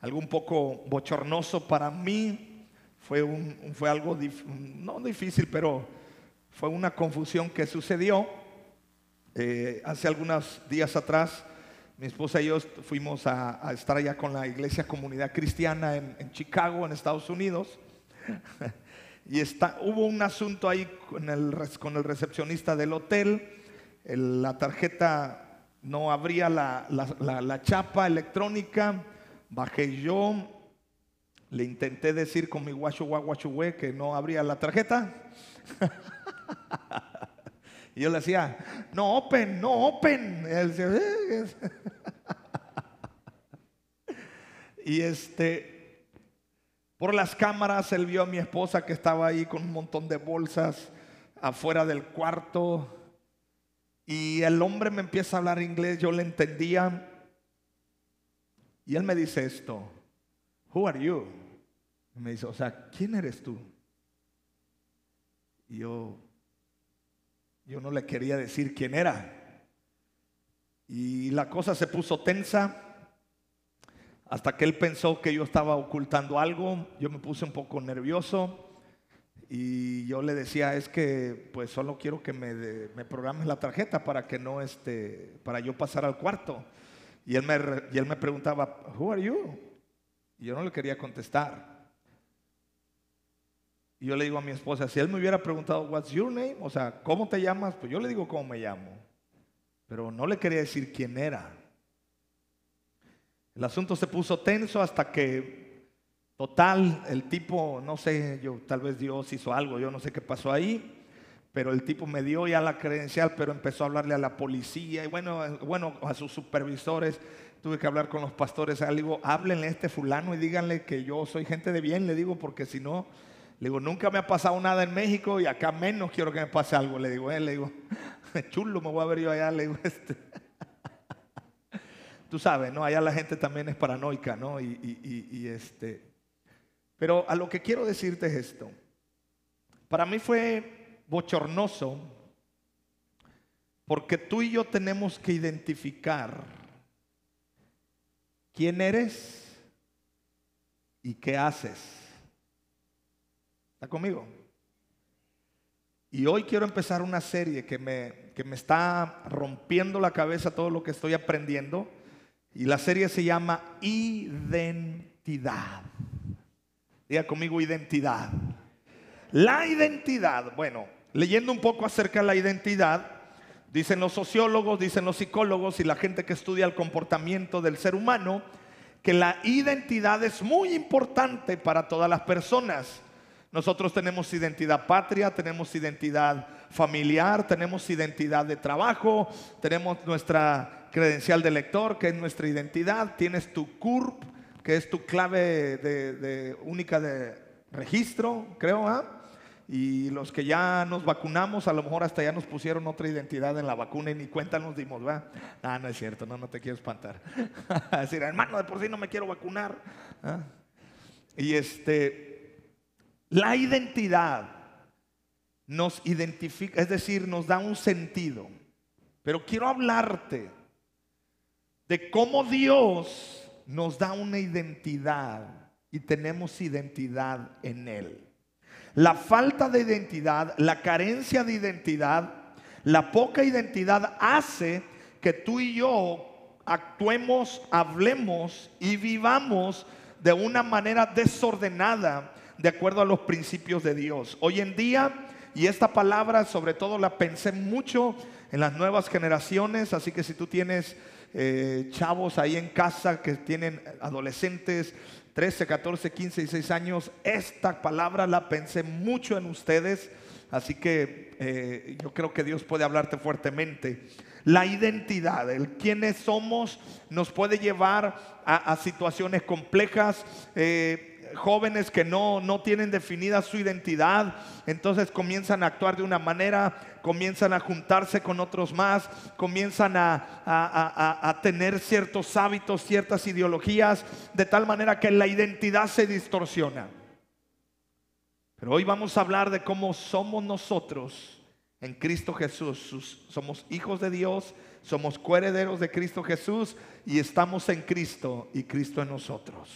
algo un poco bochornoso para mí. Fue, fue algo, no difícil, pero fue una confusión que sucedió. Eh, hace algunos días atrás, mi esposa y yo fuimos a, estar allá con la iglesia comunidad cristiana en, Chicago, en Estados Unidos. y hubo un asunto ahí con el, con el recepcionista del hotel. la tarjeta no abría la, chapa electrónica. Bajé yo, le intenté decir con mi guacho guachuwe que no abría la tarjeta. y yo le decía, no open, no open. Eh, y este, por las cámaras, él vio a mi esposa que estaba ahí con un montón de bolsas afuera del cuarto y el hombre me empieza a hablar inglés, yo le entendía. Y él me dice esto, Who are you? me dice, o sea, ¿quién eres tú? Y yo, yo no le quería decir quién era. Y la cosa se puso tensa hasta que él pensó que yo estaba ocultando algo. Yo me puse un poco nervioso. Y yo le decía, es que pues solo quiero que me, me programes la tarjeta para que no este, para yo pasar al cuarto. Y él, me, y él me preguntaba, Who are you? Y yo no le quería contestar. Y yo le digo a mi esposa, si él me hubiera preguntado, What's your name? O sea, ¿cómo te llamas? Pues yo le digo cómo me llamo. Pero no le quería decir quién era. El asunto se puso tenso hasta que Total, el tipo, no sé, yo tal vez Dios hizo algo, yo no sé qué pasó ahí, pero el tipo me dio ya la credencial, pero empezó a hablarle a la policía y bueno, bueno, a sus supervisores. Tuve que hablar con los pastores, le digo, háblenle a este fulano y díganle que yo soy gente de bien, le digo, porque si no, le digo, nunca me ha pasado nada en México y acá menos quiero que me pase algo. Le digo, él, le digo, chulo, me voy a ver yo allá, le digo, este. Tú sabes, ¿no? Allá la gente también es paranoica, ¿no? y, y este, pero a lo que quiero decirte es esto. Para mí fue bochornoso porque tú y yo tenemos que identificar quién eres y qué haces. ¿Está conmigo? Y hoy quiero empezar una serie que me, que me está rompiendo la cabeza todo lo que estoy aprendiendo. Y la serie se llama Identidad. Diga conmigo identidad. La identidad, bueno, leyendo un poco acerca de la identidad, dicen los sociólogos, dicen los psicólogos y la gente que estudia el comportamiento del ser humano, que la identidad es muy importante para todas las personas. Nosotros tenemos identidad patria, tenemos identidad familiar, tenemos identidad de trabajo, tenemos nuestra credencial de lector, que es nuestra identidad, tienes tu CURP, que es tu clave de, única de registro, creo, ¿ah? Y los que ya nos vacunamos, a lo mejor hasta ya nos pusieron otra identidad en la vacuna y ni cuenta nos dimos, ¿verdad? Ah, no es cierto, no, no te quiero espantar. decir, hermano, de por sí no me quiero vacunar. ¿ah? Y este, la identidad nos identifica, es decir, nos da un sentido. Pero quiero hablarte de cómo Dios nos da una identidad y tenemos identidad en Él. La falta de identidad, la carencia de identidad, la poca identidad hace que tú y yo actuemos, hablemos y vivamos de una manera desordenada de acuerdo a los principios de Dios. Hoy en día, y esta palabra sobre todo la pensé mucho en las nuevas generaciones, así que si tú tienes eh, chavos ahí en casa que tienen adolescentes, 13, 14, 15 y 6 años, esta palabra la pensé mucho en ustedes, así que eh, yo creo que Dios puede hablarte fuertemente. La identidad, el quiénes somos, nos puede llevar a, situaciones complejas. Eh, jóvenes que no, no tienen definida su identidad, entonces comienzan a actuar de una manera, comienzan a juntarse con otros más, comienzan a, a, tener ciertos hábitos, ciertas ideologías, de tal manera que la identidad se distorsiona. Pero hoy vamos a hablar de cómo somos nosotros en Cristo Jesús. Somos hijos de Dios, somos coherederos de Cristo Jesús y estamos en Cristo y Cristo en nosotros.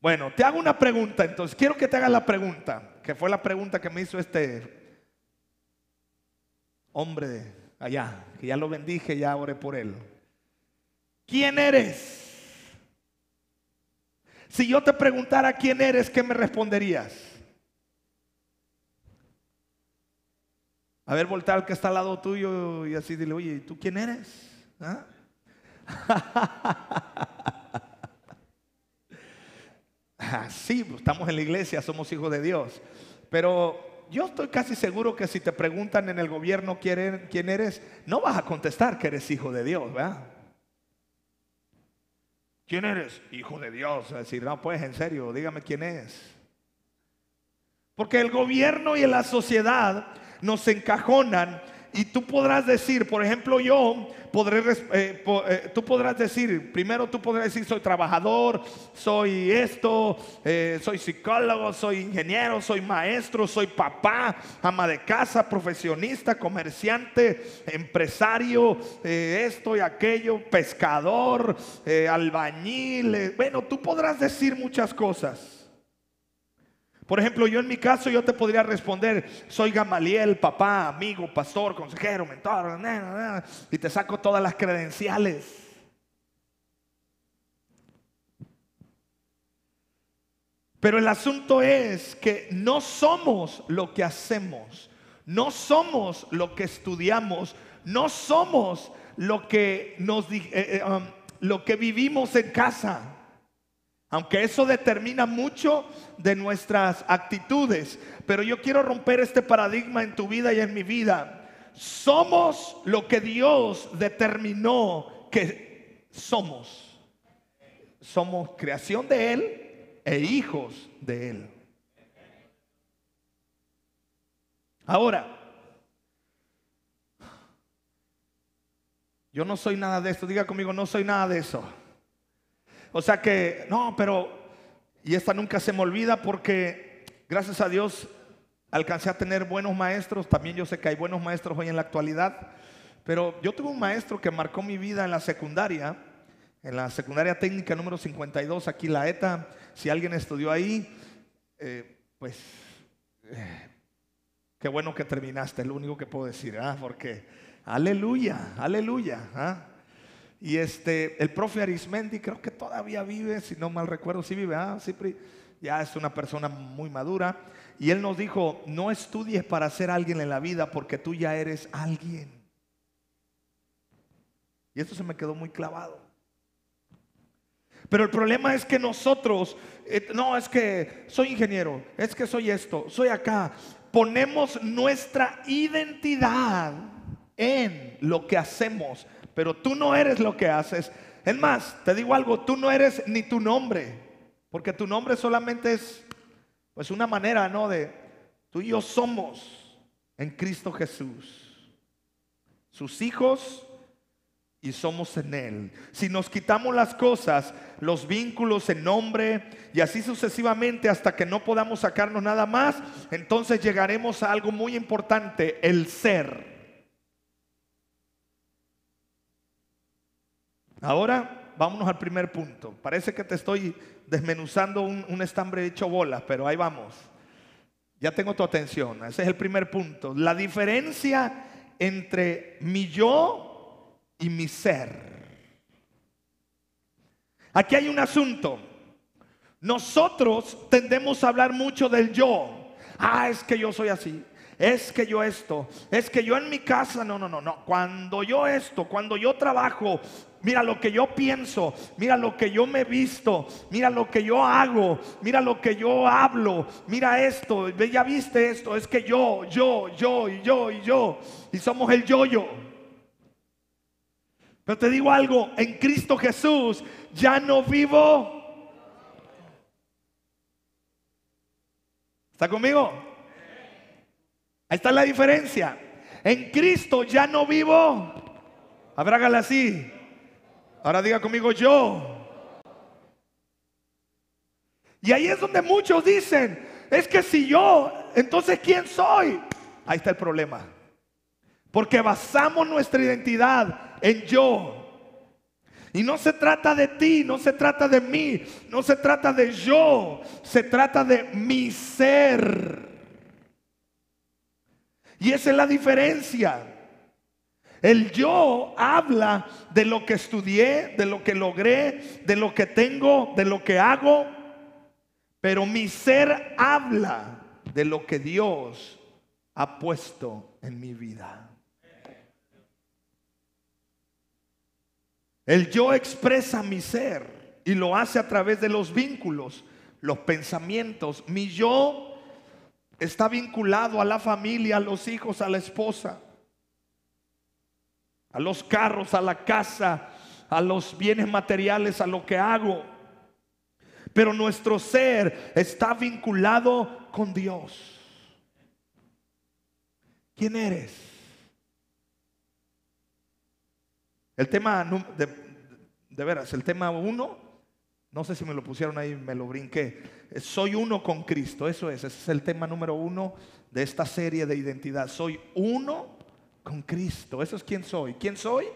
Bueno, te hago una pregunta, entonces quiero que te hagas la pregunta, que fue la pregunta que me hizo este hombre allá, que ya lo bendije, ya oré por él. ¿Quién eres? Si yo te preguntara quién eres, ¿qué me responderías? A ver, voltea al que está al lado tuyo y así dile, oye, ¿tú quién eres? ¿Ah? sí, pues, estamos en la iglesia, somos hijos de Dios. Pero yo estoy casi seguro que si te preguntan en el gobierno quién eres, no vas a contestar que eres hijo de Dios, ¿verdad? ¿Quién eres? Hijo de Dios. A decir, no, pues en serio, dígame quién es. Porque el gobierno y la sociedad nos encajonan y tú podrás decir, por ejemplo, yo podré, eh, eh, tú podrás decir, primero tú podrás decir, soy trabajador, soy esto, eh, soy psicólogo, soy ingeniero, soy maestro, soy papá, ama de casa, profesionista, comerciante, empresario, esto y aquello, pescador, albañil. Bueno, tú podrás decir muchas cosas. Por ejemplo, yo en mi caso yo te podría responder, soy Gamaliel, papá, amigo, pastor, consejero, mentor, y te saco todas las credenciales. Pero el asunto es que no somos lo que hacemos, no somos lo que estudiamos, no somos lo que nos eh, eh, um, lo que vivimos en casa. Aunque eso determina mucho de nuestras actitudes. Pero yo quiero romper este paradigma en tu vida y en mi vida. Somos lo que Dios determinó que somos. Somos creación de Él e hijos de Él. Ahora, yo no soy nada de esto. Diga conmigo, no soy nada de eso. O sea que, no, pero, y esta nunca se me olvida porque gracias a Dios alcancé a tener buenos maestros. También yo sé que hay buenos maestros hoy en la actualidad. Pero yo tuve un maestro que marcó mi vida en la secundaria, en la secundaria técnica número 52, aquí la ETA. Si alguien estudió ahí, eh, pues eh, qué bueno que terminaste, es lo único que puedo decir, ¿ah? porque aleluya, aleluya. ¿ah? Y este, el profe Arismendi creo que todavía vive, si no mal recuerdo, sí vive, ah, ya es una persona muy madura. Y él nos dijo, no estudies para ser alguien en la vida porque tú ya eres alguien. Y esto se me quedó muy clavado. Pero el problema es que nosotros, eh, no, es que soy ingeniero, es que soy esto, soy acá. Ponemos nuestra identidad en lo que hacemos pero tú no eres lo que haces. Es más, te digo algo, tú no eres ni tu nombre, porque tu nombre solamente es pues una manera, ¿no? De tú y yo somos en Cristo Jesús, sus hijos y somos en Él. Si nos quitamos las cosas, los vínculos, el nombre y así sucesivamente hasta que no podamos sacarnos nada más, entonces llegaremos a algo muy importante, el ser. Ahora vámonos al primer punto. Parece que te estoy desmenuzando un, estambre hecho bolas, pero ahí vamos. Ya tengo tu atención. Ese es el primer punto. La diferencia entre mi yo y mi ser. Aquí hay un asunto. Nosotros tendemos a hablar mucho del yo. Ah, es que yo soy así es que yo esto, es que yo en mi casa, no, no, no, no. Cuando yo esto, cuando yo trabajo, mira lo que yo pienso, mira lo que yo me visto, mira lo que yo hago, mira lo que yo hablo, mira esto, ya viste esto, es que yo, yo, yo y yo y yo, y somos el yo-yo. Pero te digo algo, en Cristo Jesús ya no vivo. ¿Está conmigo? Ahí está la diferencia. En Cristo ya no vivo. Abrágala así. Ahora diga conmigo yo. Y ahí es donde muchos dicen, es que si yo, entonces ¿quién soy? Ahí está el problema. Porque basamos nuestra identidad en yo. Y no se trata de ti, no se trata de mí, no se trata de yo, se trata de mi ser. Y esa es la diferencia. El yo habla de lo que estudié, de lo que logré, de lo que tengo, de lo que hago. Pero mi ser habla de lo que Dios ha puesto en mi vida. El yo expresa mi ser y lo hace a través de los vínculos, los pensamientos. Mi yo está vinculado a la familia, a los hijos, a la esposa, a los carros, a la casa, a los bienes materiales, a lo que hago. Pero nuestro ser está vinculado con Dios. ¿Quién eres? El tema de, veras, el tema uno, no sé si me lo pusieron ahí, me lo brinqué. Soy uno con Cristo, eso es, ese es el tema número uno de esta serie de identidad. Soy uno con Cristo, eso es quién soy. ¿Quién soy?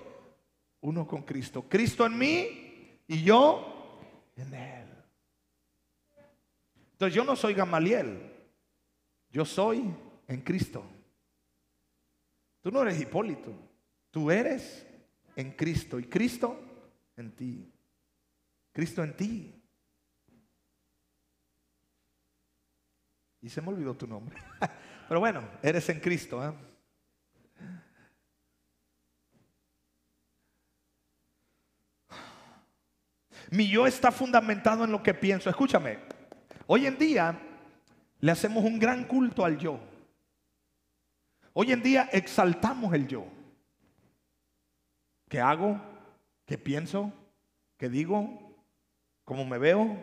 Uno con Cristo. Cristo en mí y yo en Él. Entonces yo no soy Gamaliel, yo soy en Cristo. Tú no eres Hipólito, tú eres en Cristo y Cristo en ti. Cristo en ti. Y se me olvidó tu nombre. Pero bueno, eres en Cristo. ¿eh? Mi yo está fundamentado en lo que pienso. Escúchame, hoy en día le hacemos un gran culto al yo. Hoy en día exaltamos el yo. ¿Qué hago? ¿Qué pienso? ¿Qué digo? ¿Cómo me veo?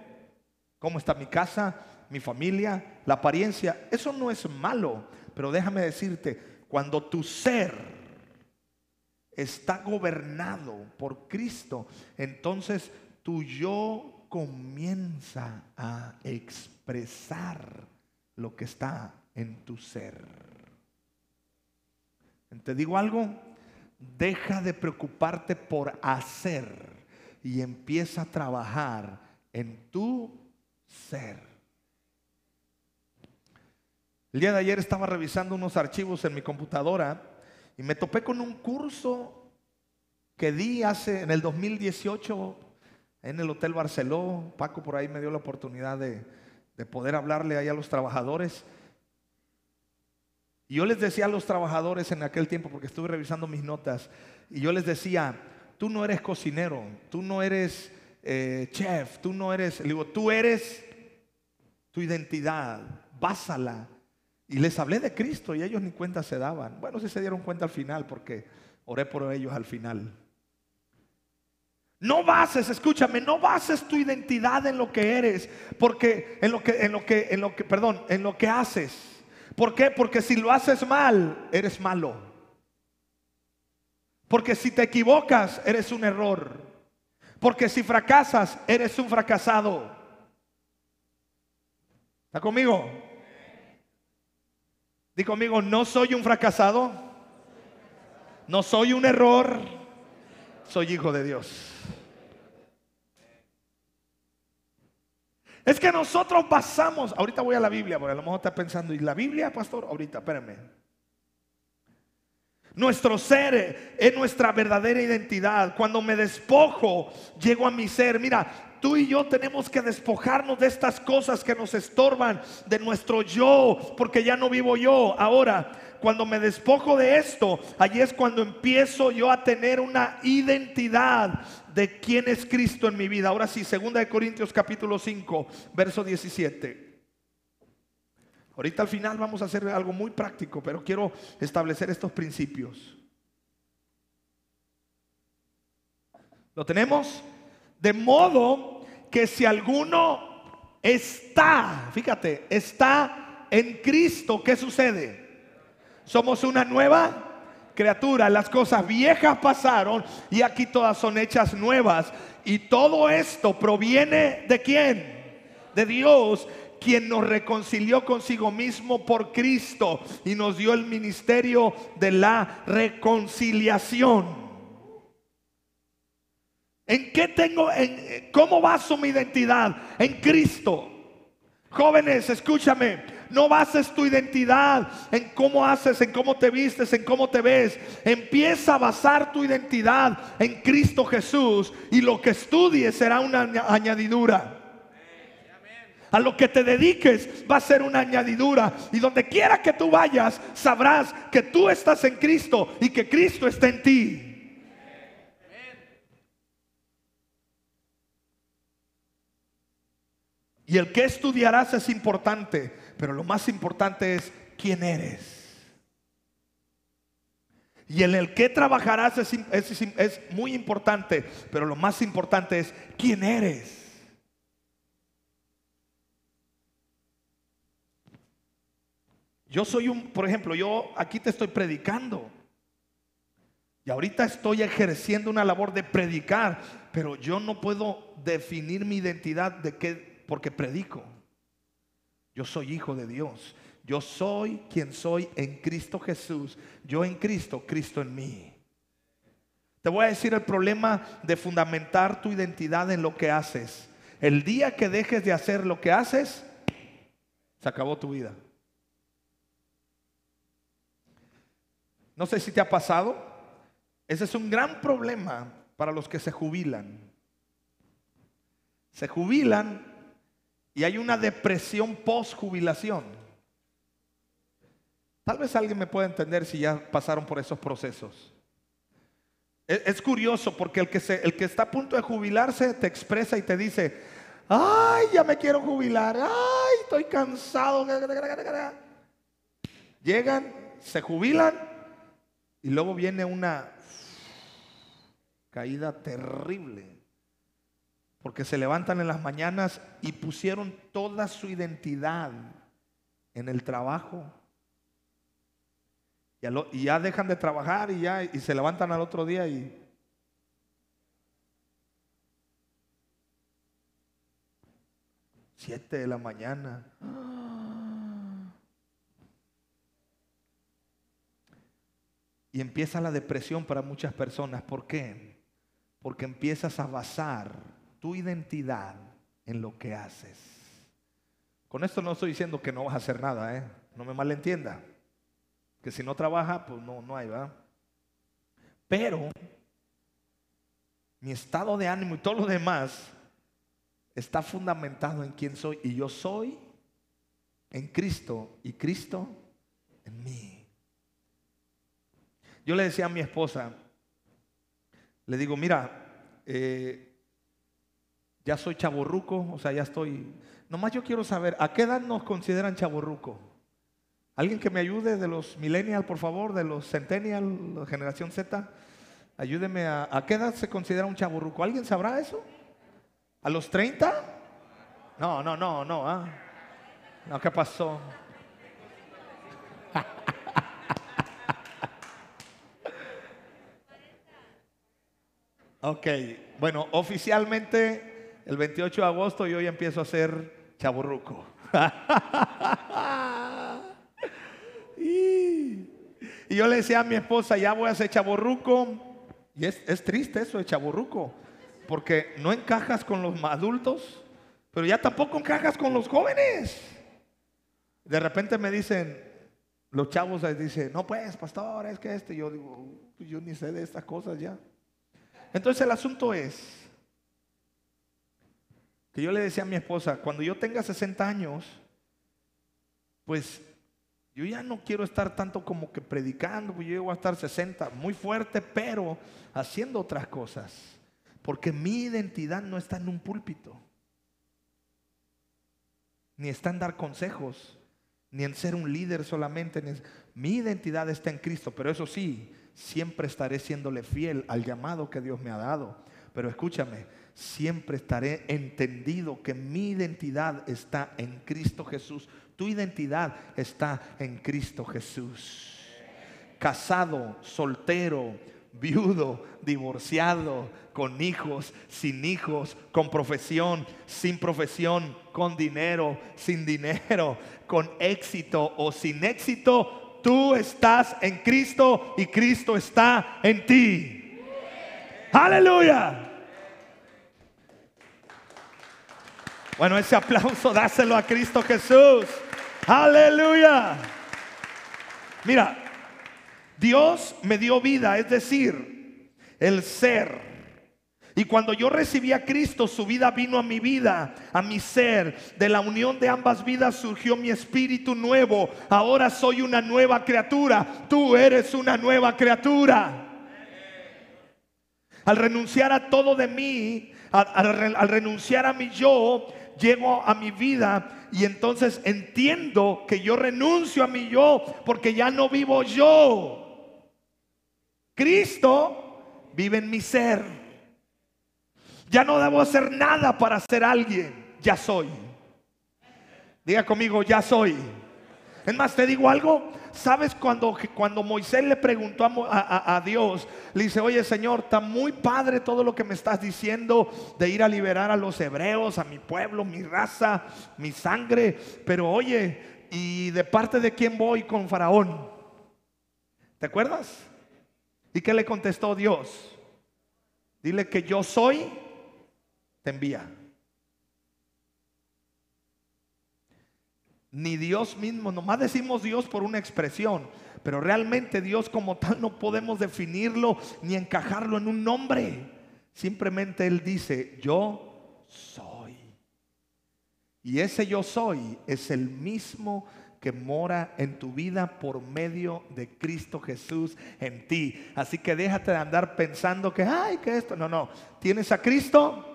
¿Cómo está mi casa? ¿Mi familia? ¿La apariencia? Eso no es malo, pero déjame decirte, cuando tu ser está gobernado por Cristo, entonces tu yo comienza a expresar lo que está en tu ser. ¿Te digo algo? Deja de preocuparte por hacer y empieza a trabajar en tu ser. El día de ayer estaba revisando unos archivos en mi computadora y me topé con un curso que di hace en el 2018 en el Hotel Barceló. Paco por ahí me dio la oportunidad de, de poder hablarle ahí a los trabajadores. Y yo les decía a los trabajadores en aquel tiempo, porque estuve revisando mis notas, y yo les decía, tú no eres cocinero, tú no eres eh, chef, tú no eres, digo, tú eres tu identidad, básala. Y les hablé de Cristo y ellos ni cuenta se daban. Bueno, sí se dieron cuenta al final porque oré por ellos al final. No bases, escúchame, no bases tu identidad en lo que eres, porque en lo que, en lo que, en lo que, perdón, en lo que haces. ¿Por qué? Porque si lo haces mal, eres malo. Porque si te equivocas, eres un error. Porque si fracasas, eres un fracasado. ¿Está conmigo? Di conmigo, no soy un fracasado. No soy un error. Soy hijo de Dios. Es que nosotros basamos, ahorita voy a la Biblia, porque a lo mejor está pensando, ¿y la Biblia, pastor? Ahorita, espérenme. Nuestro ser es nuestra verdadera identidad. Cuando me despojo, llego a mi ser. Mira, tú y yo tenemos que despojarnos de estas cosas que nos estorban, de nuestro yo, porque ya no vivo yo. Ahora, cuando me despojo de esto, allí es cuando empiezo yo a tener una identidad de quién es Cristo en mi vida. Ahora sí, segunda de Corintios capítulo 5, verso 17. Ahorita al final vamos a hacer algo muy práctico, pero quiero establecer estos principios. ¿Lo tenemos? De modo que si alguno está, fíjate, está en Cristo, ¿qué sucede? Somos una nueva criatura. Las cosas viejas pasaron y aquí todas son hechas nuevas. Y todo esto proviene de quién? De Dios, quien nos reconcilió consigo mismo por Cristo y nos dio el ministerio de la reconciliación. ¿En qué tengo, en, cómo baso mi identidad? En Cristo. Jóvenes, escúchame, no bases tu identidad en cómo haces, en cómo te vistes, en cómo te ves. Empieza a basar tu identidad en Cristo Jesús y lo que estudies será una añadidura. A lo que te dediques va a ser una añadidura. Y donde quiera que tú vayas, sabrás que tú estás en Cristo y que Cristo está en ti. Y el que estudiarás es importante, pero lo más importante es quién eres. Y en el que trabajarás es, es, muy importante, pero lo más importante es quién eres. Yo soy un, por ejemplo, yo aquí te estoy predicando. Y ahorita estoy ejerciendo una labor de predicar, pero yo no puedo definir mi identidad de qué porque predico. Yo soy hijo de Dios. Yo soy quien soy en Cristo Jesús. Yo en Cristo, Cristo en mí. Te voy a decir el problema de fundamentar tu identidad en lo que haces. El día que dejes de hacer lo que haces, se acabó tu vida. No sé si te ha pasado. Ese es un gran problema para los que se jubilan. Se jubilan y hay una depresión post jubilación. Tal vez alguien me pueda entender si ya pasaron por esos procesos. Es, curioso porque el que, se, el que está a punto de jubilarse te expresa y te dice, ay, ya me quiero jubilar, ay, estoy cansado. Llegan, se jubilan y luego viene una caída terrible porque se levantan en las mañanas y pusieron toda su identidad en el trabajo. Y, ya dejan de trabajar y ya y se levantan al otro día y siete de la mañana. Y empieza la depresión para muchas personas. ¿Por qué? Porque empiezas a basar tu identidad en lo que haces. Con esto no estoy diciendo que no vas a hacer nada, ¿eh? no me malentienda. Que si no trabaja, pues no, no hay, ¿verdad? Pero mi estado de ánimo y todo lo demás está fundamentado en quién soy. Y yo soy en Cristo y Cristo en mí. Yo le decía a mi esposa, le digo, mira, eh, ya soy chaborruco, o sea, ya estoy. Nomás yo quiero saber, ¿a qué edad nos consideran chaborruco? Alguien que me ayude de los millennial, por favor, de los centennial, generación Z. Ayúdeme a, ¿a qué edad se considera un chaborruco? ¿Alguien sabrá eso? ¿A los 30? No, no, no, no. ¿ah? No, ¿qué pasó? Ok, bueno, oficialmente el 28 de agosto yo ya empiezo a ser chaburruco. y, yo le decía a mi esposa, ya voy a ser chaburruco. Y es, triste eso de chaburruco, porque no encajas con los adultos, pero ya tampoco encajas con los jóvenes. De repente me dicen, los chavos dicen, no pues, pastor, es que este, yo digo, yo ni sé de estas cosas ya. Entonces el asunto es, que yo le decía a mi esposa, cuando yo tenga 60 años, pues yo ya no quiero estar tanto como que predicando, pues yo llego a estar 60, muy fuerte, pero haciendo otras cosas. Porque mi identidad no está en un púlpito, ni está en dar consejos, ni en ser un líder solamente. Mi identidad está en Cristo, pero eso sí, siempre estaré siéndole fiel al llamado que Dios me ha dado. Pero escúchame, siempre estaré entendido que mi identidad está en Cristo Jesús. Tu identidad está en Cristo Jesús. Casado, soltero, viudo, divorciado, con hijos, sin hijos, con profesión, sin profesión, con dinero, sin dinero, con éxito o sin éxito, tú estás en Cristo y Cristo está en ti. Aleluya. Bueno, ese aplauso dáselo a Cristo Jesús. Aleluya. Mira, Dios me dio vida, es decir, el ser. Y cuando yo recibí a Cristo, su vida vino a mi vida, a mi ser. De la unión de ambas vidas surgió mi espíritu nuevo. Ahora soy una nueva criatura. Tú eres una nueva criatura. Al renunciar a todo de mí, al, renunciar a mi yo, llego a mi vida y entonces entiendo que yo renuncio a mi yo porque ya no vivo yo. Cristo vive en mi ser. Ya no debo hacer nada para ser alguien, ya soy. Diga conmigo, ya soy. Es más, te digo algo. ¿Sabes cuando, cuando Moisés le preguntó a, a, Dios? Le dice, oye Señor, está muy padre todo lo que me estás diciendo de ir a liberar a los hebreos, a mi pueblo, mi raza, mi sangre. Pero oye, ¿y de parte de quién voy con Faraón? ¿Te acuerdas? ¿Y qué le contestó Dios? Dile que yo soy, te envía. Ni Dios mismo, nomás decimos Dios por una expresión, pero realmente Dios como tal no podemos definirlo ni encajarlo en un nombre. Simplemente Él dice, yo soy. Y ese yo soy es el mismo que mora en tu vida por medio de Cristo Jesús en ti. Así que déjate de andar pensando que, ay, que esto, no, no. Tienes a Cristo,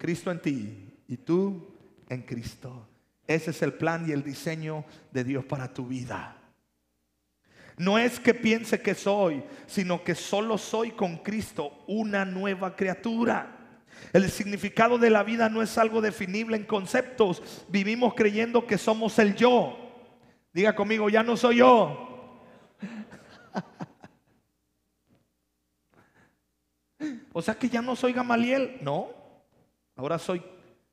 Cristo en ti y tú en Cristo. Ese es el plan y el diseño de Dios para tu vida. No es que piense que soy, sino que solo soy con Cristo una nueva criatura. El significado de la vida no es algo definible en conceptos. Vivimos creyendo que somos el yo. Diga conmigo, ya no soy yo. o sea que ya no soy Gamaliel. No. Ahora soy,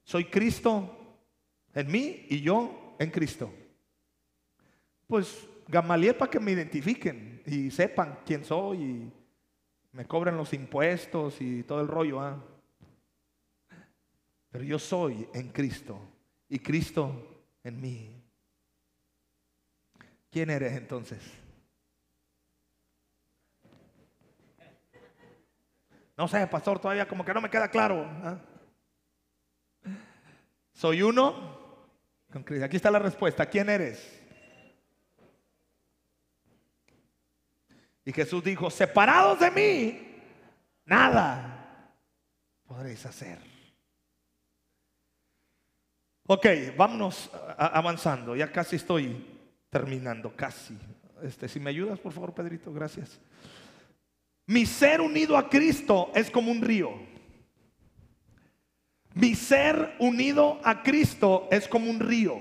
soy Cristo en mí y yo en Cristo. Pues Gamaliel para que me identifiquen y sepan quién soy y me cobren los impuestos y todo el rollo. ¿ah? Pero yo soy en Cristo y Cristo en mí. ¿Quién eres entonces? No sé, pastor, todavía como que no me queda claro. ¿ah? Soy uno Aquí está la respuesta. ¿Quién eres? Y Jesús dijo, separados de mí, nada podréis hacer. Ok, vámonos avanzando. Ya casi estoy terminando, casi. Este, si me ayudas, por favor, Pedrito, gracias. Mi ser unido a Cristo es como un río. Mi ser unido a Cristo es como un río.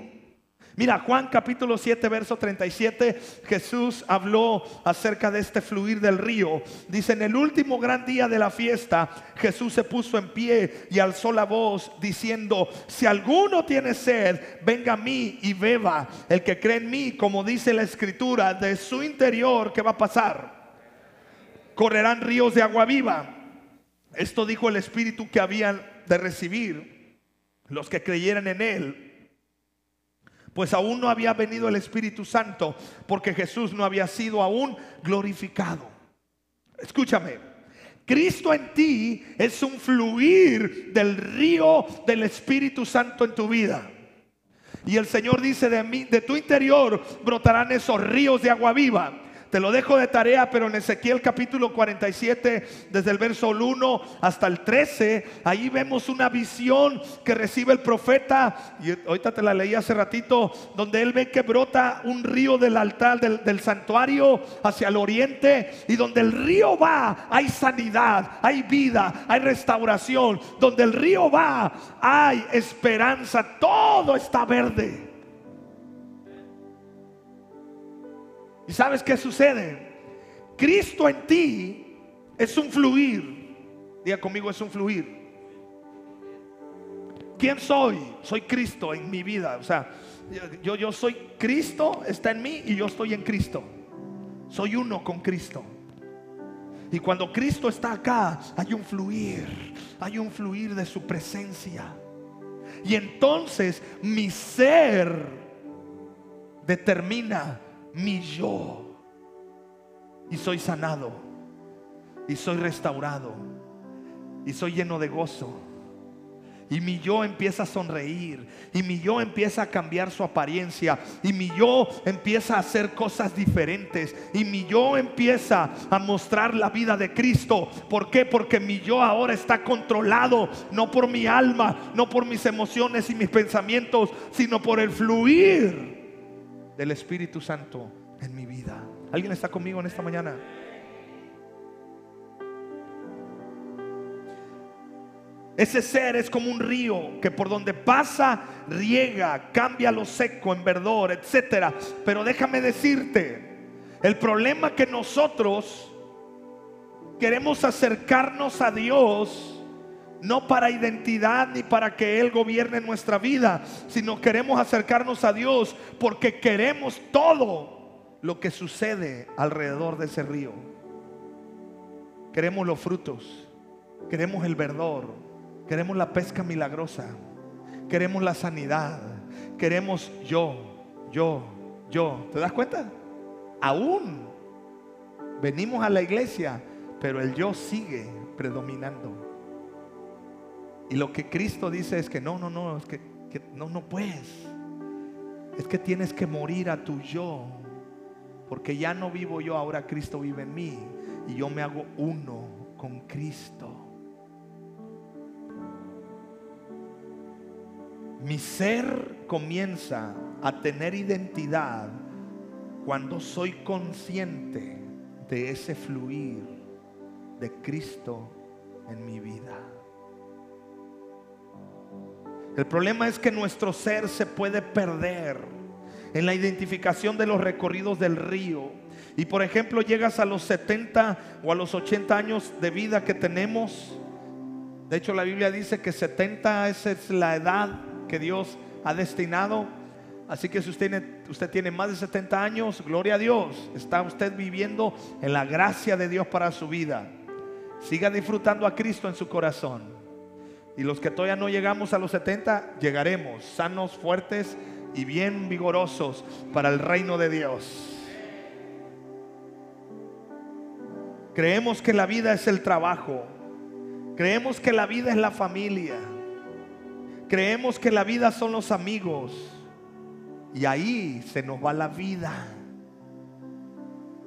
Mira, Juan capítulo 7, verso 37, Jesús habló acerca de este fluir del río. Dice, en el último gran día de la fiesta, Jesús se puso en pie y alzó la voz diciendo, si alguno tiene sed, venga a mí y beba. El que cree en mí, como dice la escritura, de su interior, ¿qué va a pasar? Correrán ríos de agua viva. Esto dijo el Espíritu que habían de recibir los que creyeran en Él pues aún no había venido el Espíritu Santo, porque Jesús no había sido aún glorificado. Escúchame, Cristo en ti es un fluir del río del Espíritu Santo en tu vida. Y el Señor dice de mí, de tu interior brotarán esos ríos de agua viva te lo dejo de tarea, pero en Ezequiel capítulo 47, desde el verso 1 hasta el 13, ahí vemos una visión que recibe el profeta, y ahorita te la leí hace ratito, donde él ve que brota un río del altar del, del santuario hacia el oriente, y donde el río va, hay sanidad, hay vida, hay restauración, donde el río va, hay esperanza, todo está verde. ¿Y sabes qué sucede? Cristo en ti es un fluir. Diga conmigo, es un fluir. ¿Quién soy? Soy Cristo en mi vida. O sea, yo, yo soy Cristo, está en mí y yo estoy en Cristo. Soy uno con Cristo. Y cuando Cristo está acá, hay un fluir, hay un fluir de su presencia. Y entonces mi ser determina mi yo. Y soy sanado. Y soy restaurado. Y soy lleno de gozo. Y mi yo empieza a sonreír. Y mi yo empieza a cambiar su apariencia. Y mi yo empieza a hacer cosas diferentes. Y mi yo empieza a mostrar la vida de Cristo. ¿Por qué? Porque mi yo ahora está controlado. No por mi alma, no por mis emociones y mis pensamientos, sino por el fluir del Espíritu Santo en mi vida. ¿Alguien está conmigo en esta mañana? Ese ser es como un río que por donde pasa riega, cambia lo seco en verdor, etcétera. Pero déjame decirte, el problema que nosotros queremos acercarnos a Dios no para identidad ni para que Él gobierne nuestra vida, sino queremos acercarnos a Dios porque queremos todo lo que sucede alrededor de ese río. Queremos los frutos, queremos el verdor, Queremos la pesca milagrosa. Queremos la sanidad. Queremos yo, yo, yo. ¿Te das cuenta? Aún venimos a la iglesia, pero el yo sigue predominando. Y lo que Cristo dice es que no, no, no, es que, no, no puedes. Es que tienes que morir a tu yo. Porque ya no vivo yo, ahora Cristo vive en mí. Y yo me hago uno con Cristo. Mi ser comienza a tener identidad cuando soy consciente de ese fluir de Cristo en mi vida. El problema es que nuestro ser se puede perder en la identificación de los recorridos del río. Y por ejemplo llegas a los 70 o a los 80 años de vida que tenemos. De hecho la Biblia dice que 70 es la edad que Dios ha destinado. Así que si usted, usted tiene más de 70 años, gloria a Dios, está usted viviendo en la gracia de Dios para su vida. Siga disfrutando a Cristo en su corazón. Y los que todavía no llegamos a los 70, llegaremos sanos, fuertes y bien vigorosos para el reino de Dios. Creemos que la vida es el trabajo. Creemos que la vida es la familia. Creemos que la vida son los amigos. Y ahí se nos va la vida.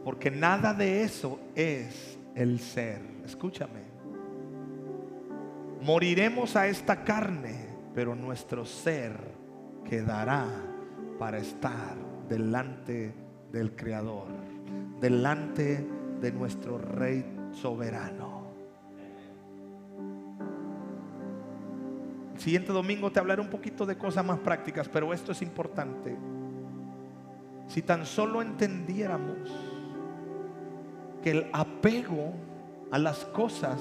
Porque nada de eso es el ser. Escúchame. Moriremos a esta carne, pero nuestro ser quedará para estar delante del Creador, delante de nuestro Rey soberano. Siguiente domingo te hablaré un poquito de cosas más prácticas, pero esto es importante. Si tan solo entendiéramos que el apego a las cosas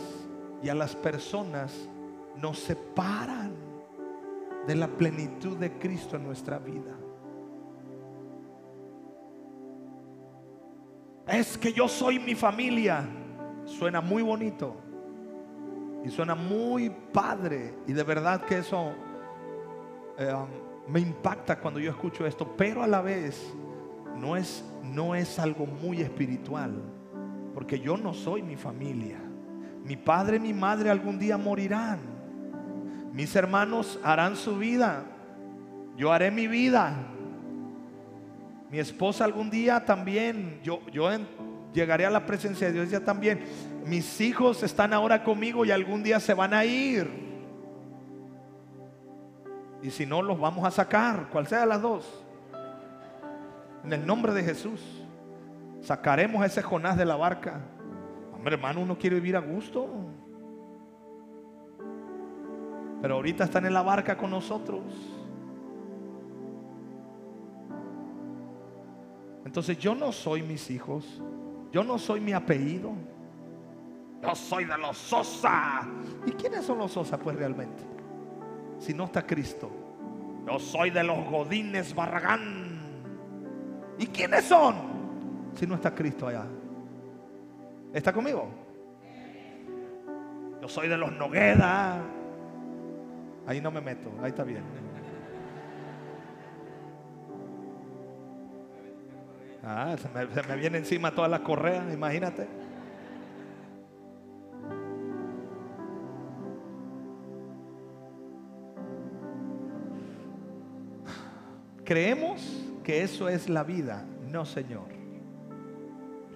y a las personas nos separan de la plenitud de Cristo en nuestra vida. Es que yo soy mi familia. Suena muy bonito. Y suena muy padre. Y de verdad que eso eh, um, me impacta cuando yo escucho esto. Pero a la vez no es, no es algo muy espiritual. Porque yo no soy mi familia. Mi padre y mi madre algún día morirán. Mis hermanos harán su vida. Yo haré mi vida. Mi esposa algún día también. Yo, yo llegaré a la presencia de Dios ya también mis hijos están ahora conmigo y algún día se van a ir. Y si no, los vamos a sacar, cual sea las dos. En el nombre de Jesús, sacaremos a ese Jonás de la barca. Hombre, hermano, uno quiere vivir a gusto. Pero ahorita están en la barca con nosotros. Entonces yo no soy mis hijos. Yo no soy mi apellido. Yo soy de los Sosa. ¿Y quiénes son los Sosa pues realmente? Si no está Cristo. Yo soy de los Godines Barragán. ¿Y quiénes son? Si no está Cristo allá. ¿Está conmigo? Yo soy de los Nogueda. Ahí no me meto, ahí está bien. Ah, se me, me viene encima toda la correa, imagínate. Creemos que eso es la vida. No, Señor.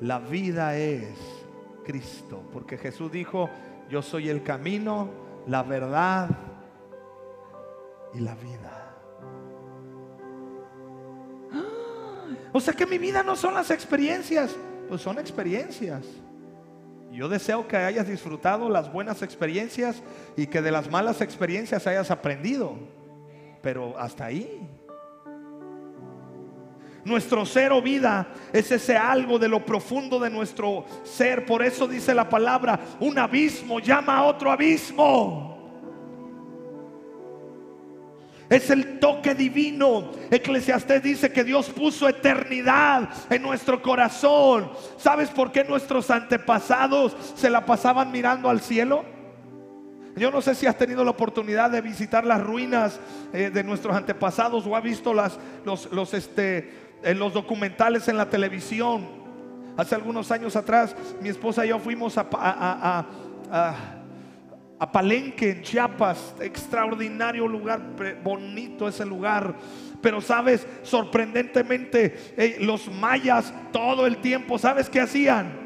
La vida es Cristo. Porque Jesús dijo, yo soy el camino, la verdad y la vida. O sea que mi vida no son las experiencias, pues son experiencias. Yo deseo que hayas disfrutado las buenas experiencias y que de las malas experiencias hayas aprendido. Pero hasta ahí. Nuestro ser o vida es ese algo de lo profundo de nuestro ser. Por eso dice la palabra, un abismo llama a otro abismo. Es el toque divino. Eclesiastés dice que Dios puso eternidad en nuestro corazón. ¿Sabes por qué nuestros antepasados se la pasaban mirando al cielo? Yo no sé si has tenido la oportunidad de visitar las ruinas eh, de nuestros antepasados o has visto las, los, los, este, en los documentales en la televisión. Hace algunos años atrás, mi esposa y yo fuimos a, a, a, a Palenque, en Chiapas. Extraordinario lugar, bonito ese lugar. Pero sabes, sorprendentemente, eh, los mayas todo el tiempo, ¿sabes qué hacían?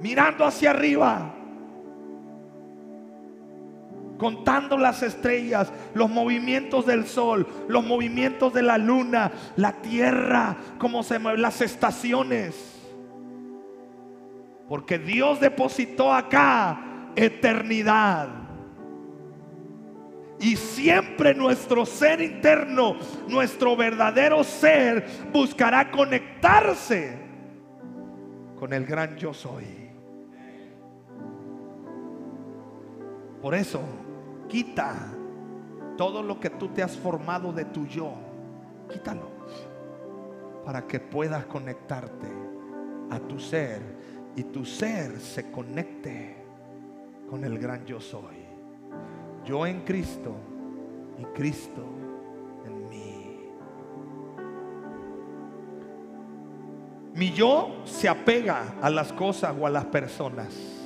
Mirando hacia arriba contando las estrellas, los movimientos del sol, los movimientos de la luna, la tierra, cómo se mueven las estaciones. Porque Dios depositó acá eternidad. Y siempre nuestro ser interno, nuestro verdadero ser, buscará conectarse con el gran yo soy. Por eso Quita todo lo que tú te has formado de tu yo. Quítalo. Para que puedas conectarte a tu ser y tu ser se conecte con el gran yo soy. Yo en Cristo y Cristo en mí. Mi yo se apega a las cosas o a las personas.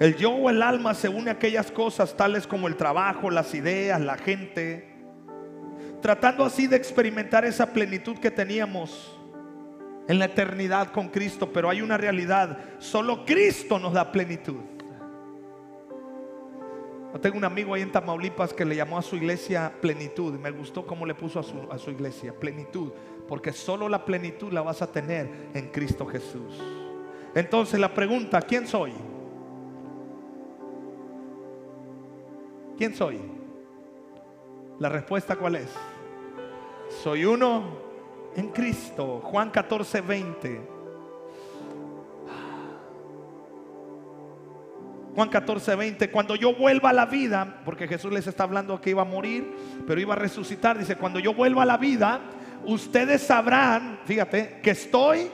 El yo o el alma se une a aquellas cosas tales como el trabajo, las ideas, la gente, tratando así de experimentar esa plenitud que teníamos en la eternidad con Cristo. Pero hay una realidad, solo Cristo nos da plenitud. Yo tengo un amigo ahí en Tamaulipas que le llamó a su iglesia plenitud. Me gustó cómo le puso a su, a su iglesia plenitud. Porque solo la plenitud la vas a tener en Cristo Jesús. Entonces la pregunta, ¿quién soy? ¿Quién soy? La respuesta cuál es? Soy uno en Cristo. Juan 14, 20. Juan 14, 20. Cuando yo vuelva a la vida, porque Jesús les está hablando que iba a morir, pero iba a resucitar. Dice, cuando yo vuelva a la vida, ustedes sabrán, fíjate, que estoy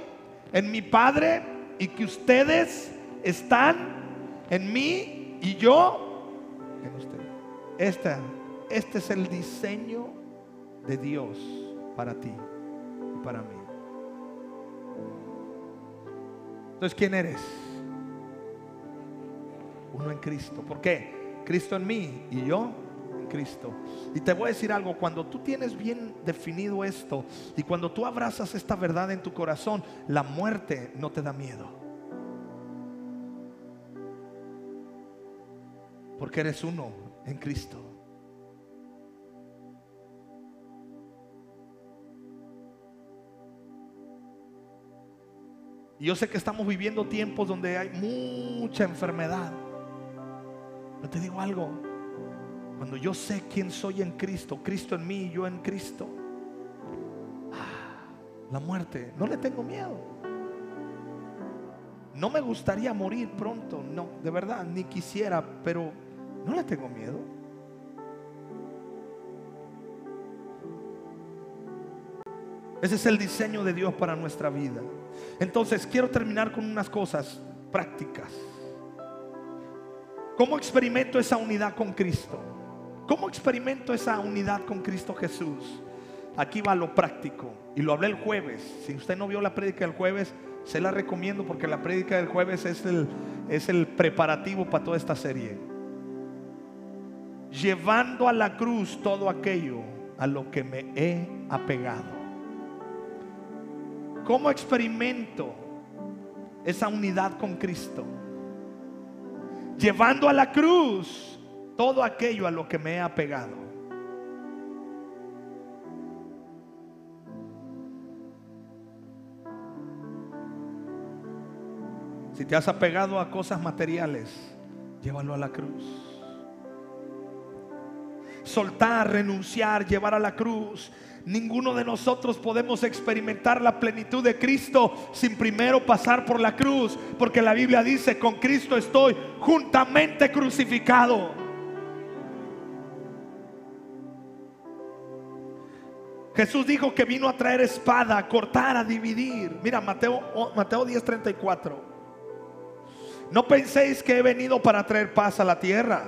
en mi Padre y que ustedes están en mí y yo en ustedes. Esta, este es el diseño de Dios para ti y para mí. Entonces, ¿quién eres? Uno en Cristo. ¿Por qué? Cristo en mí y yo en Cristo. Y te voy a decir algo, cuando tú tienes bien definido esto y cuando tú abrazas esta verdad en tu corazón, la muerte no te da miedo. Porque eres uno en Cristo. Y yo sé que estamos viviendo tiempos donde hay mucha enfermedad. Pero te digo algo, cuando yo sé quién soy en Cristo, Cristo en mí yo en Cristo, la muerte. No le tengo miedo. No me gustaría morir pronto, no, de verdad, ni quisiera, pero no le tengo miedo. Ese es el diseño de Dios para nuestra vida. Entonces, quiero terminar con unas cosas prácticas. ¿Cómo experimento esa unidad con Cristo? ¿Cómo experimento esa unidad con Cristo Jesús? Aquí va lo práctico. Y lo hablé el jueves. Si usted no vio la prédica del jueves, se la recomiendo porque la prédica del jueves es el, es el preparativo para toda esta serie. Llevando a la cruz todo aquello a lo que me he apegado. ¿Cómo experimento esa unidad con Cristo? Llevando a la cruz todo aquello a lo que me he apegado. Si te has apegado a cosas materiales, llévalo a la cruz. Soltar, renunciar, llevar a la cruz. Ninguno de nosotros podemos experimentar la plenitud de Cristo sin primero pasar por la cruz, porque la Biblia dice, con Cristo estoy juntamente crucificado. Jesús dijo que vino a traer espada, a cortar, a dividir. Mira, Mateo, Mateo 10:34. No penséis que he venido para traer paz a la tierra.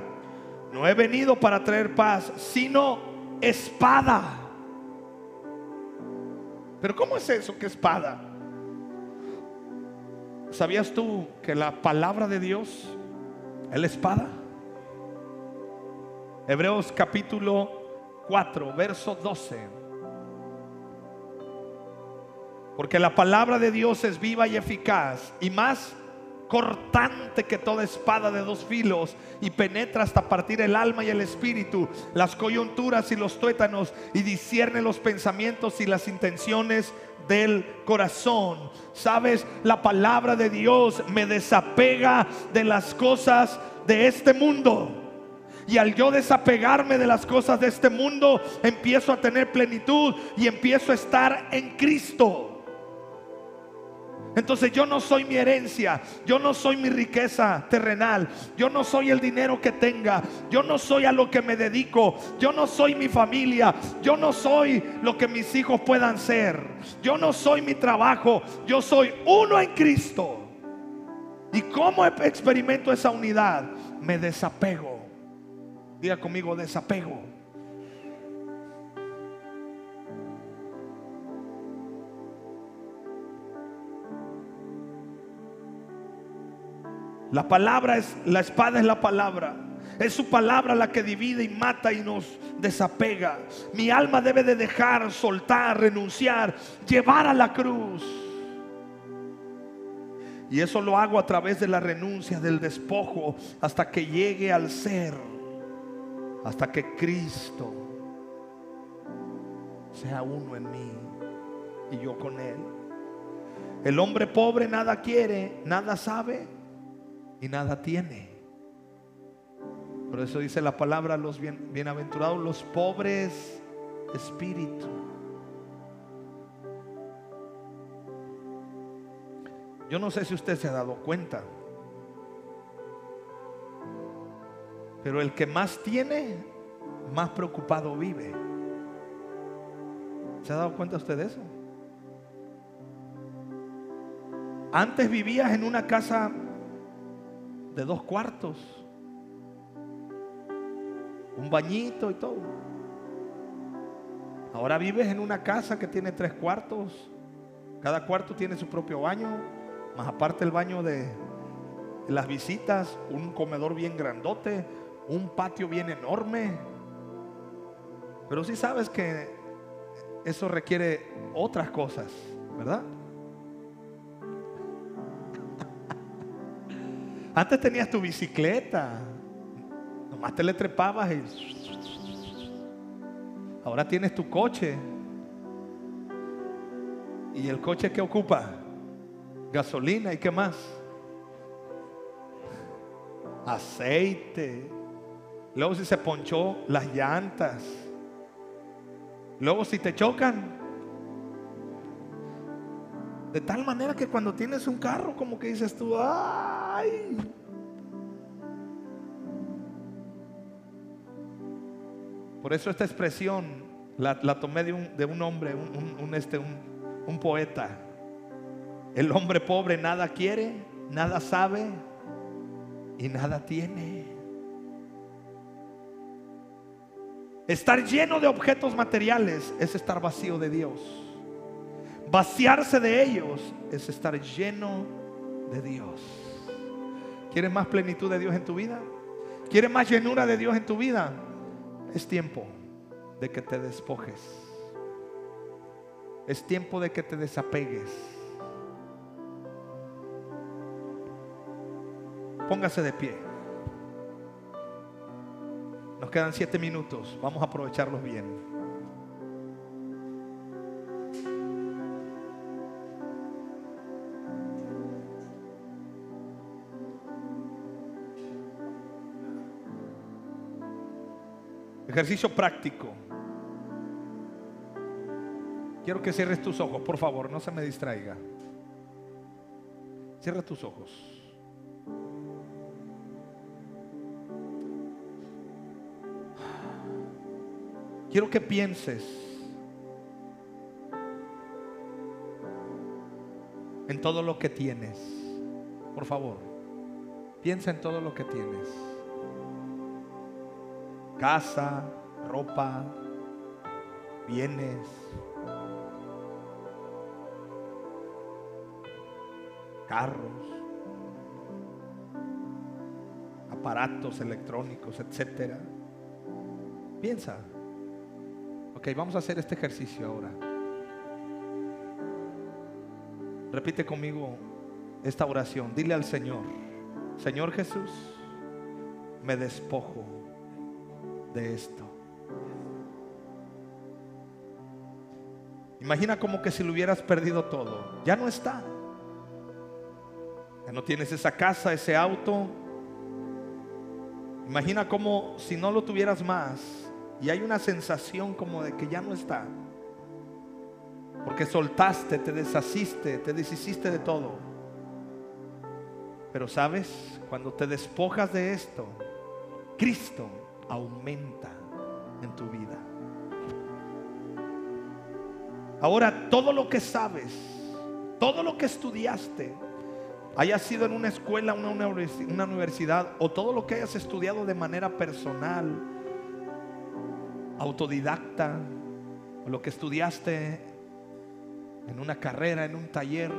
No he venido para traer paz, sino espada. Pero ¿cómo es eso que espada? ¿Sabías tú que la palabra de Dios es la espada? Hebreos capítulo 4, verso 12. Porque la palabra de Dios es viva y eficaz y más cortante que toda espada de dos filos y penetra hasta partir el alma y el espíritu, las coyunturas y los tuétanos y discierne los pensamientos y las intenciones del corazón. Sabes, la palabra de Dios me desapega de las cosas de este mundo. Y al yo desapegarme de las cosas de este mundo, empiezo a tener plenitud y empiezo a estar en Cristo. Entonces yo no soy mi herencia, yo no soy mi riqueza terrenal, yo no soy el dinero que tenga, yo no soy a lo que me dedico, yo no soy mi familia, yo no soy lo que mis hijos puedan ser, yo no soy mi trabajo, yo soy uno en Cristo. ¿Y cómo experimento esa unidad? Me desapego. Diga conmigo, desapego. La palabra es, la espada es la palabra. Es su palabra la que divide y mata y nos desapega. Mi alma debe de dejar, soltar, renunciar, llevar a la cruz. Y eso lo hago a través de la renuncia, del despojo, hasta que llegue al ser, hasta que Cristo sea uno en mí y yo con Él. El hombre pobre nada quiere, nada sabe y nada tiene. Por eso dice la palabra, los bienaventurados, los pobres espíritu. Yo no sé si usted se ha dado cuenta, pero el que más tiene, más preocupado vive. ¿Se ha dado cuenta usted de eso? Antes vivías en una casa de dos cuartos, un bañito y todo. Ahora vives en una casa que tiene tres cuartos, cada cuarto tiene su propio baño, más aparte el baño de, las visitas, un comedor bien grandote, un patio bien enorme. Pero si sabes que eso requiere otras cosas, ¿verdad? Antes tenías tu bicicleta. Nomás te le trepabas y... Ahora tienes tu coche. ¿Y el coche que ocupa? Gasolina y qué más? Aceite. Luego si se ponchó las llantas. Luego si te chocan. De tal manera que cuando tienes un carro, como que dices tú, ay. Por eso esta expresión la, tomé de un, de un hombre, un, este, un poeta. El hombre pobre nada quiere, nada sabe y nada tiene. Estar lleno de objetos materiales es estar vacío de Dios. Vaciarse de ellos es estar lleno de Dios. ¿Quieres más plenitud de Dios en tu vida? ¿Quieres más llenura de Dios en tu vida? Es tiempo de que te despojes. Es tiempo de que te desapegues. Póngase de pie. Nos quedan siete minutos. Vamos a aprovecharlos bien. Ejercicio práctico. Quiero que cierres tus ojos, por favor, no se me distraiga. Cierra tus ojos. Quiero que pienses en todo lo que tienes. Por favor, piensa en todo lo que tienes casa, ropa, bienes. carros, aparatos electrónicos, etcétera. Piensa. Ok, vamos a hacer este ejercicio ahora. Repite conmigo esta oración. Dile al Señor, Señor Jesús, me despojo de esto. Imagina como que si lo hubieras perdido todo. Ya no está. Ya no tienes esa casa, ese auto. Imagina como si no lo tuvieras más. Y hay una sensación como de que ya no está. Porque soltaste, te deshaciste, te deshiciste de todo. Pero sabes, cuando te despojas de esto, Cristo aumenta en tu vida. Ahora, todo lo que sabes, todo lo que estudiaste, haya sido en una escuela, una, una universidad, o todo lo que hayas estudiado de manera personal, autodidacta, o lo que estudiaste en una carrera, en un taller,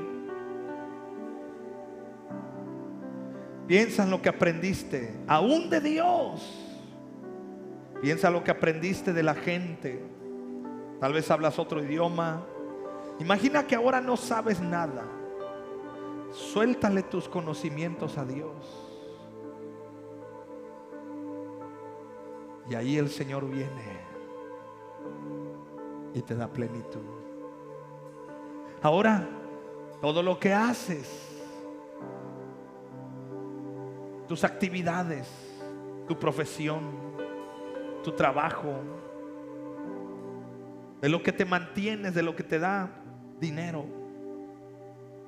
piensa en lo que aprendiste, aún de Dios Piensa lo que aprendiste de la gente. Tal vez hablas otro idioma. Imagina que ahora no sabes nada. Suéltale tus conocimientos a Dios. Y ahí el Señor viene y te da plenitud. Ahora, todo lo que haces, tus actividades, tu profesión, tu trabajo, de lo que te mantienes, de lo que te da dinero.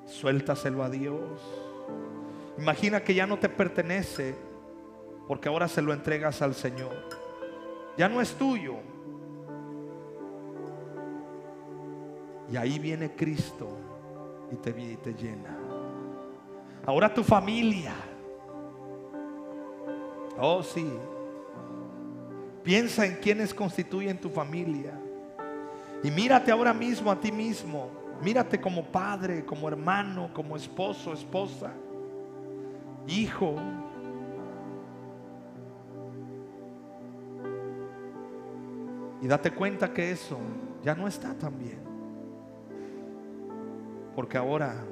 Suéltaselo a Dios. Imagina que ya no te pertenece porque ahora se lo entregas al Señor. Ya no es tuyo. Y ahí viene Cristo y te, y llena. Ahora tu familia. Oh, sí. Piensa en quienes constituyen tu familia. Y mírate ahora mismo a ti mismo. Mírate como padre, como hermano, como esposo, esposa, hijo. Y date cuenta que eso ya no está tan bien. Porque ahora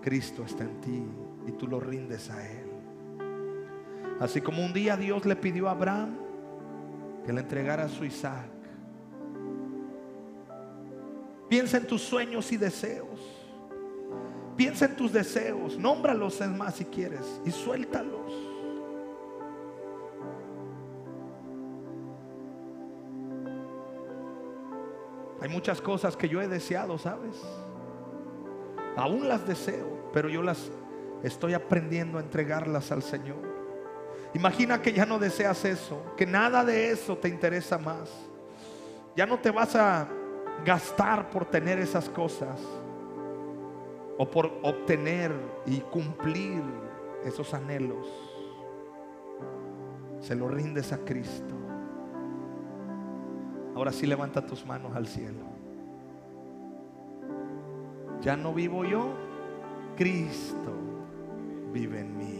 Cristo está en ti y tú lo rindes a Él. Así como un día Dios le pidió a Abraham que le entregara a su Isaac. Piensa en tus sueños y deseos. Piensa en tus deseos. Nómbralos es más si quieres y suéltalos. Hay muchas cosas que yo he deseado, ¿sabes? Aún las deseo, pero yo las estoy aprendiendo a entregarlas al Señor. Imagina que ya no deseas eso, que nada de eso te interesa más. Ya no te vas a gastar por tener esas cosas o por obtener y cumplir esos anhelos. Se lo rindes a Cristo. Ahora sí levanta tus manos al cielo. Ya no vivo yo, Cristo vive en mí.